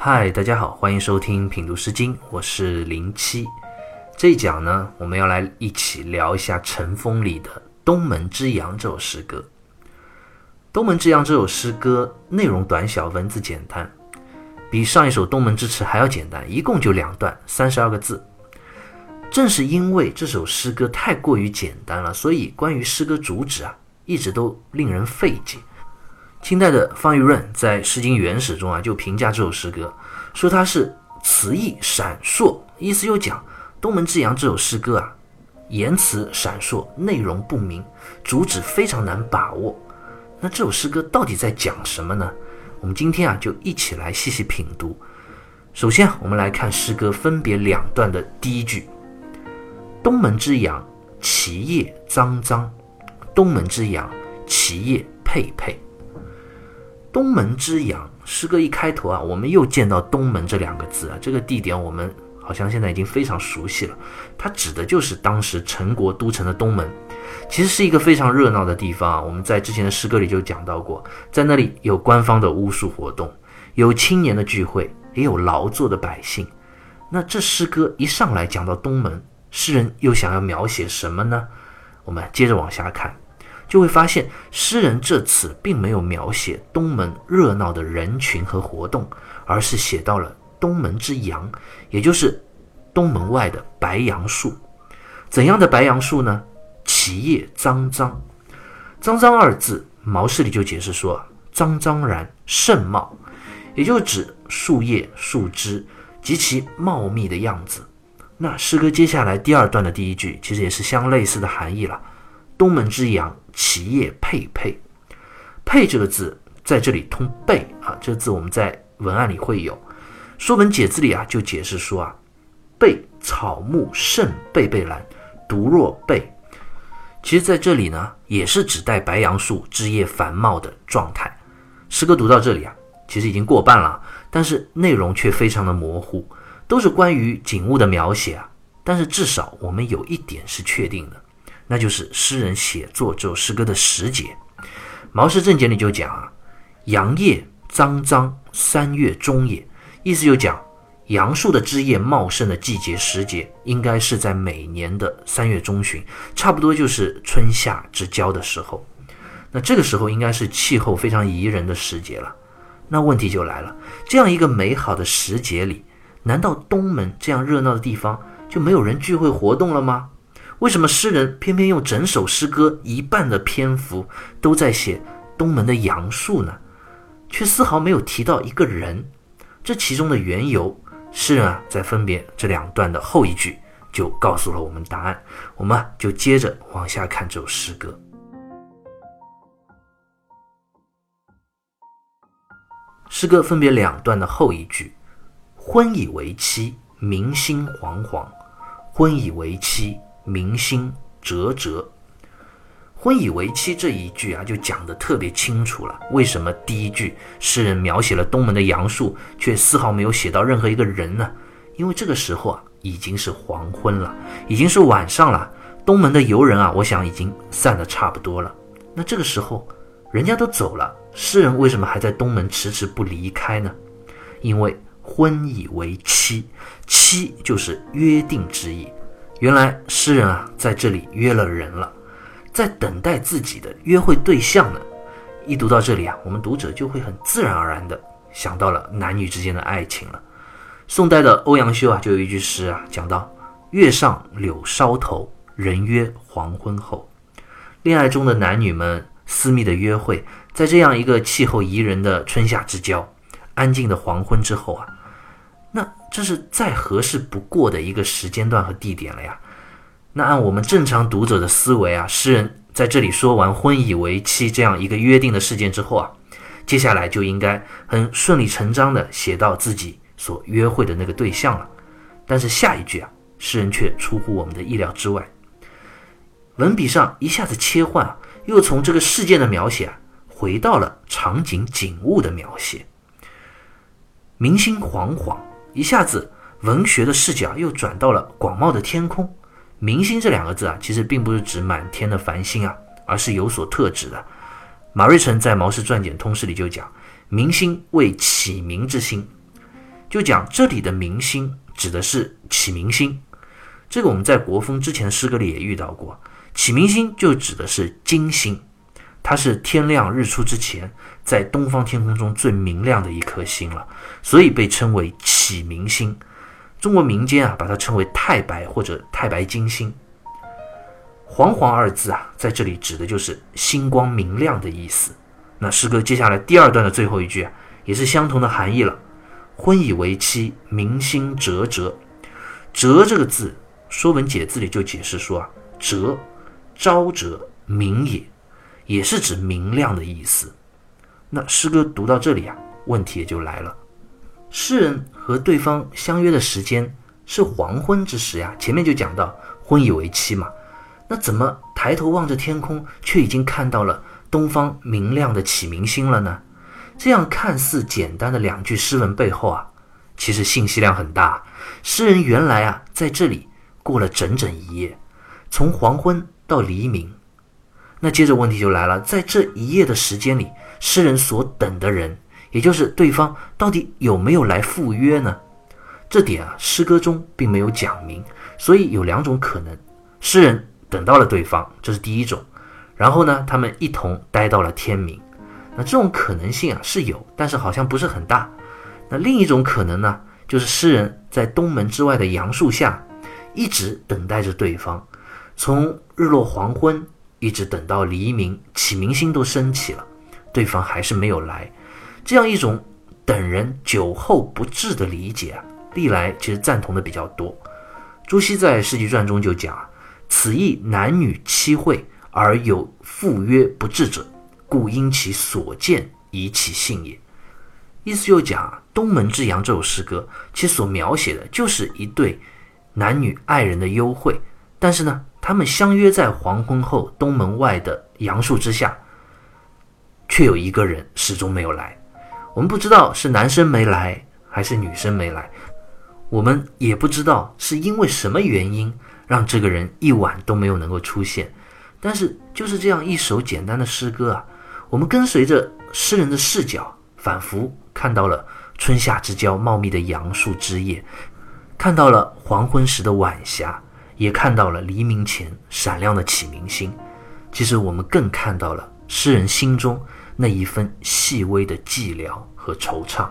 嗨，大家好，欢迎收听品读诗经，我是零七。这一讲呢，我们要来一起聊一下《尘风》里的《东门之阳》这首诗歌。《东门之阳》这首诗歌内容短小，文字简单，比上一首《东门之池》还要简单，一共就两段，三十二个字。正是因为这首诗歌太过于简单了，所以关于诗歌主旨啊，一直都令人费解。清代的方玉润在《诗经原始》中啊，就评价这首诗歌，说它是词意闪烁，意思又讲《东门之阳》这首诗歌啊，言辞闪烁，内容不明，主旨非常难把握。那这首诗歌到底在讲什么呢？我们今天啊，就一起来细细品读。首先，我们来看诗歌分别两段的第一句：“东门之阳，其叶苍苍；东门之阳，其叶佩佩。”东门之阳，诗歌一开头啊，我们又见到东门这两个字啊，这个地点我们好像现在已经非常熟悉了。它指的就是当时陈国都城的东门，其实是一个非常热闹的地方啊。我们在之前的诗歌里就讲到过，在那里有官方的巫术活动，有青年的聚会，也有劳作的百姓。那这诗歌一上来讲到东门，诗人又想要描写什么呢？我们接着往下看。就会发现，诗人这次并没有描写东门热闹的人群和活动，而是写到了东门之阳，也就是东门外的白杨树。怎样的白杨树呢？其叶苍苍，苍苍二字，毛氏里就解释说，苍苍然盛茂，也就指树叶、树枝极其茂密的样子。那诗歌接下来第二段的第一句，其实也是相类似的含义了。东门之阳，其叶佩佩。佩这个字在这里通贝啊，这个字我们在文案里会有。《说文解字》里啊就解释说啊，贝草木盛贝贝兰，独若贝。其实在这里呢，也是指代白杨树枝叶繁茂的状态。诗歌读到这里啊，其实已经过半了，但是内容却非常的模糊，都是关于景物的描写啊。但是至少我们有一点是确定的。那就是诗人写作这首诗歌的时节，《毛氏正解》里就讲啊，杨叶张张，三月中也。意思就讲杨树的枝叶茂盛的季节时节，应该是在每年的三月中旬，差不多就是春夏之交的时候。那这个时候应该是气候非常宜人的时节了。那问题就来了，这样一个美好的时节里，难道东门这样热闹的地方就没有人聚会活动了吗？为什么诗人偏偏用整首诗歌一半的篇幅都在写东门的杨树呢？却丝毫没有提到一个人？这其中的缘由，诗人啊在分别这两段的后一句就告诉了我们答案。我们就接着往下看这首诗歌。诗歌分别两段的后一句：“婚以为期，民心惶惶；婚以为期。”民心折折，婚以为期这一句啊，就讲得特别清楚了。为什么第一句诗人描写了东门的杨树，却丝毫没有写到任何一个人呢？因为这个时候啊，已经是黄昏了，已经是晚上了。东门的游人啊，我想已经散得差不多了。那这个时候，人家都走了，诗人为什么还在东门迟迟不离开呢？因为婚以为期，期就是约定之意。原来诗人啊，在这里约了人了，在等待自己的约会对象呢。一读到这里啊，我们读者就会很自然而然的想到了男女之间的爱情了。宋代的欧阳修啊，就有一句诗啊，讲到“月上柳梢头，人约黄昏后”。恋爱中的男女们私密的约会，在这样一个气候宜人的春夏之交，安静的黄昏之后啊。那这是再合适不过的一个时间段和地点了呀。那按我们正常读者的思维啊，诗人在这里说完“婚以为期”这样一个约定的事件之后啊，接下来就应该很顺理成章的写到自己所约会的那个对象了。但是下一句啊，诗人却出乎我们的意料之外，文笔上一下子切换，又从这个事件的描写啊，回到了场景景物的描写，民心惶惶。一下子，文学的视角又转到了广袤的天空。明星这两个字啊，其实并不是指满天的繁星啊，而是有所特指的。马瑞辰在《毛氏传简通释》里就讲：“明星为启明之星。”就讲这里的明星指的是启明星。这个我们在国风之前的诗歌里也遇到过，启明星就指的是金星，它是天亮日出之前在东方天空中最明亮的一颗星了，所以被称为启明星。中国民间啊，把它称为太白或者太白金星。煌煌二字啊，在这里指的就是星光明亮的意思。那诗歌接下来第二段的最后一句啊，也是相同的含义了。婚以为妻，明星哲哲。哲这个字，《说文解字》里就解释说啊，哲，昭哲明也，也是指明亮的意思。那诗歌读到这里啊，问题也就来了。诗人和对方相约的时间是黄昏之时呀，前面就讲到婚以为妻嘛。那怎么抬头望着天空，却已经看到了东方明亮的启明星了呢？这样看似简单的两句诗文背后啊，其实信息量很大。诗人原来啊在这里过了整整一夜，从黄昏到黎明。那接着问题就来了，在这一夜的时间里，诗人所等的人，也就是对方，到底有没有来赴约呢？这点啊，诗歌中并没有讲明，所以有两种可能：诗人。等到了对方，这是第一种。然后呢，他们一同待到了天明。那这种可能性啊是有，但是好像不是很大。那另一种可能呢，就是诗人在东门之外的杨树下，一直等待着对方，从日落黄昏一直等到黎明，启明星都升起了，对方还是没有来。这样一种等人久候不至的理解啊，历来其实赞同的比较多。朱熹在《世纪传》中就讲。此意男女期会而有赴约不至者，故因其所见以其信也。意思又讲啊，《东门之阳》这首诗歌，其所描写的就是一对男女爱人的幽会。但是呢，他们相约在黄昏后东门外的杨树之下，却有一个人始终没有来。我们不知道是男生没来还是女生没来，我们也不知道是因为什么原因。让这个人一晚都没有能够出现，但是就是这样一首简单的诗歌啊，我们跟随着诗人的视角，仿佛看到了春夏之交茂密的杨树枝叶，看到了黄昏时的晚霞，也看到了黎明前闪亮的启明星。其实我们更看到了诗人心中那一份细微的寂寥和惆怅。《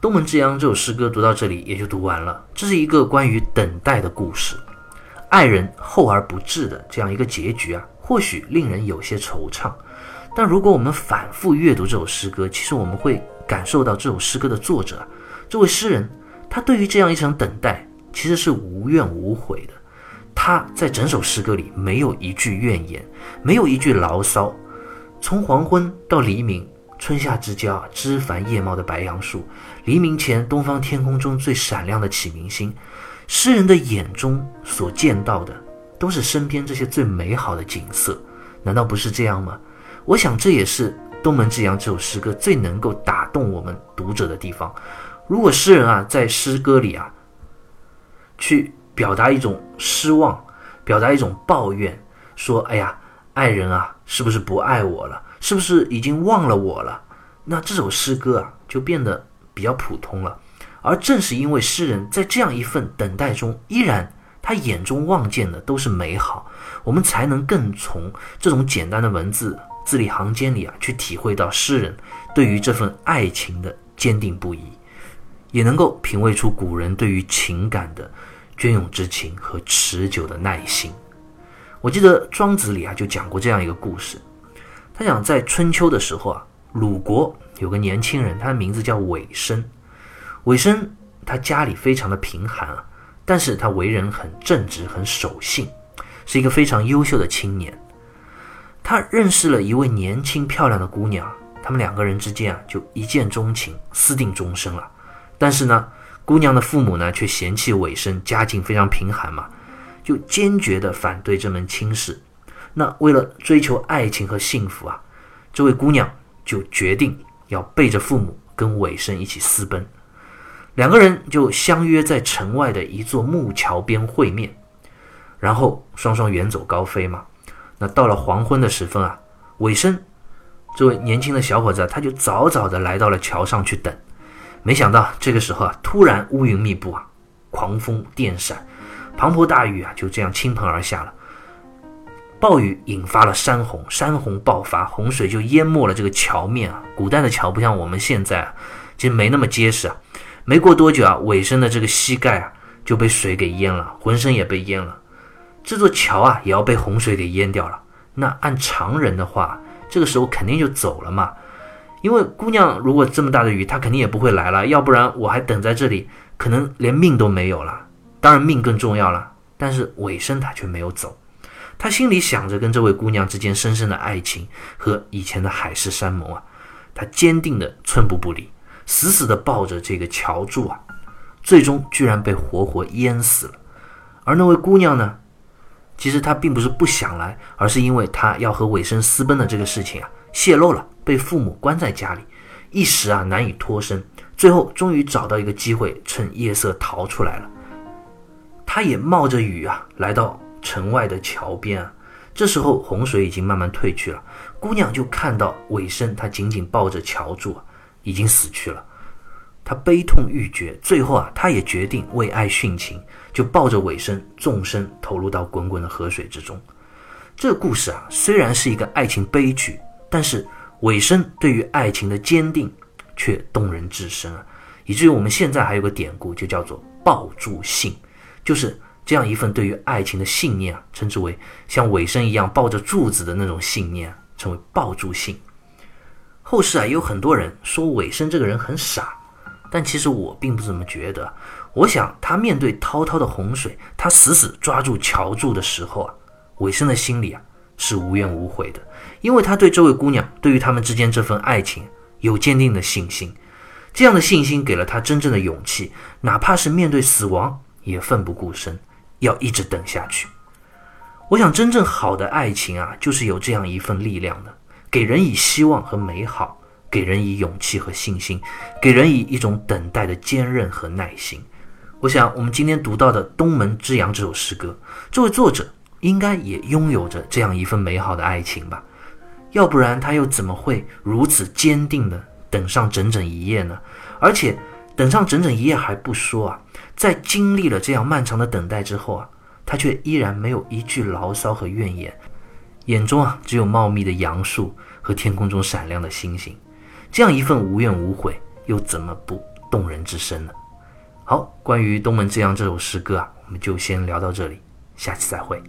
东门之阳》这首诗歌读到这里也就读完了。这是一个关于等待的故事，爱人厚而不至的这样一个结局啊，或许令人有些惆怅。但如果我们反复阅读这首诗歌，其实我们会感受到这首诗歌的作者，这位诗人，他对于这样一场等待其实是无怨无悔的。他在整首诗歌里没有一句怨言，没有一句牢骚，从黄昏到黎明。春夏之交，枝繁叶茂的白杨树，黎明前东方天空中最闪亮的启明星，诗人的眼中所见到的，都是身边这些最美好的景色，难道不是这样吗？我想这也是《东门之阳》这首诗歌最能够打动我们读者的地方。如果诗人啊在诗歌里啊，去表达一种失望，表达一种抱怨，说：“哎呀，爱人啊，是不是不爱我了？”是不是已经忘了我了？那这首诗歌啊，就变得比较普通了。而正是因为诗人在这样一份等待中，依然他眼中望见的都是美好，我们才能更从这种简单的文字字里行间里啊，去体会到诗人对于这份爱情的坚定不移，也能够品味出古人对于情感的隽永之情和持久的耐心。我记得庄子里啊，就讲过这样一个故事。他讲，在春秋的时候啊，鲁国有个年轻人，他的名字叫尾生。尾生他家里非常的贫寒啊，但是他为人很正直，很守信，是一个非常优秀的青年。他认识了一位年轻漂亮的姑娘，他们两个人之间啊就一见钟情，私定终身了。但是呢，姑娘的父母呢却嫌弃尾生家境非常贫寒嘛，就坚决的反对这门亲事。那为了追求爱情和幸福啊，这位姑娘就决定要背着父母跟尾生一起私奔，两个人就相约在城外的一座木桥边会面，然后双双远走高飞嘛。那到了黄昏的时分啊，尾生这位年轻的小伙子他就早早的来到了桥上去等。没想到这个时候啊，突然乌云密布啊，狂风电闪，滂沱大雨啊就这样倾盆而下了。暴雨引发了山洪，山洪爆发，洪水就淹没了这个桥面啊。古代的桥不像我们现在啊，其实没那么结实啊。没过多久啊，尾生的这个膝盖啊就被水给淹了，浑身也被淹了。这座桥啊也要被洪水给淹掉了。那按常人的话，这个时候肯定就走了嘛。因为姑娘如果这么大的雨，她肯定也不会来了。要不然我还等在这里，可能连命都没有了。当然命更重要了，但是尾生他却没有走。他心里想着跟这位姑娘之间深深的爱情和以前的海誓山盟啊，他坚定的寸步不离，死死的抱着这个桥柱啊，最终居然被活活淹死了。而那位姑娘呢，其实他并不是不想来，而是因为他要和尾生私奔的这个事情啊泄露了，被父母关在家里，一时啊难以脱身，最后终于找到一个机会，趁夜色逃出来了。他也冒着雨啊来到。城外的桥边啊，这时候洪水已经慢慢退去了，姑娘就看到尾生，他紧紧抱着桥柱，已经死去了。他悲痛欲绝，最后啊，他也决定为爱殉情，就抱着尾生纵身投入到滚滚的河水之中。这个故事啊，虽然是一个爱情悲剧，但是尾生对于爱情的坚定却动人至深啊，以至于我们现在还有个典故，就叫做抱柱信，就是。这样一份对于爱情的信念啊，称之为像尾生一样抱着柱子的那种信念，称为抱柱信。后世啊，也有很多人说尾生这个人很傻，但其实我并不这么觉得。我想他面对滔滔的洪水，他死死抓住桥柱的时候啊，尾生的心里啊是无怨无悔的，因为他对这位姑娘，对于他们之间这份爱情有坚定的信心。这样的信心给了他真正的勇气，哪怕是面对死亡也奋不顾身。要一直等下去。我想，真正好的爱情啊，就是有这样一份力量的，给人以希望和美好，给人以勇气和信心，给人以一种等待的坚韧和耐心。我想，我们今天读到的《东门之阳》这首诗歌，这位作者应该也拥有着这样一份美好的爱情吧？要不然，他又怎么会如此坚定地等上整整一夜呢？而且，等上整整一夜还不说啊。在经历了这样漫长的等待之后啊，他却依然没有一句牢骚和怨言，眼中啊只有茂密的杨树和天空中闪亮的星星。这样一份无怨无悔，又怎么不动人之深呢？好，关于《东门之阳》这首诗歌啊，我们就先聊到这里，下期再会。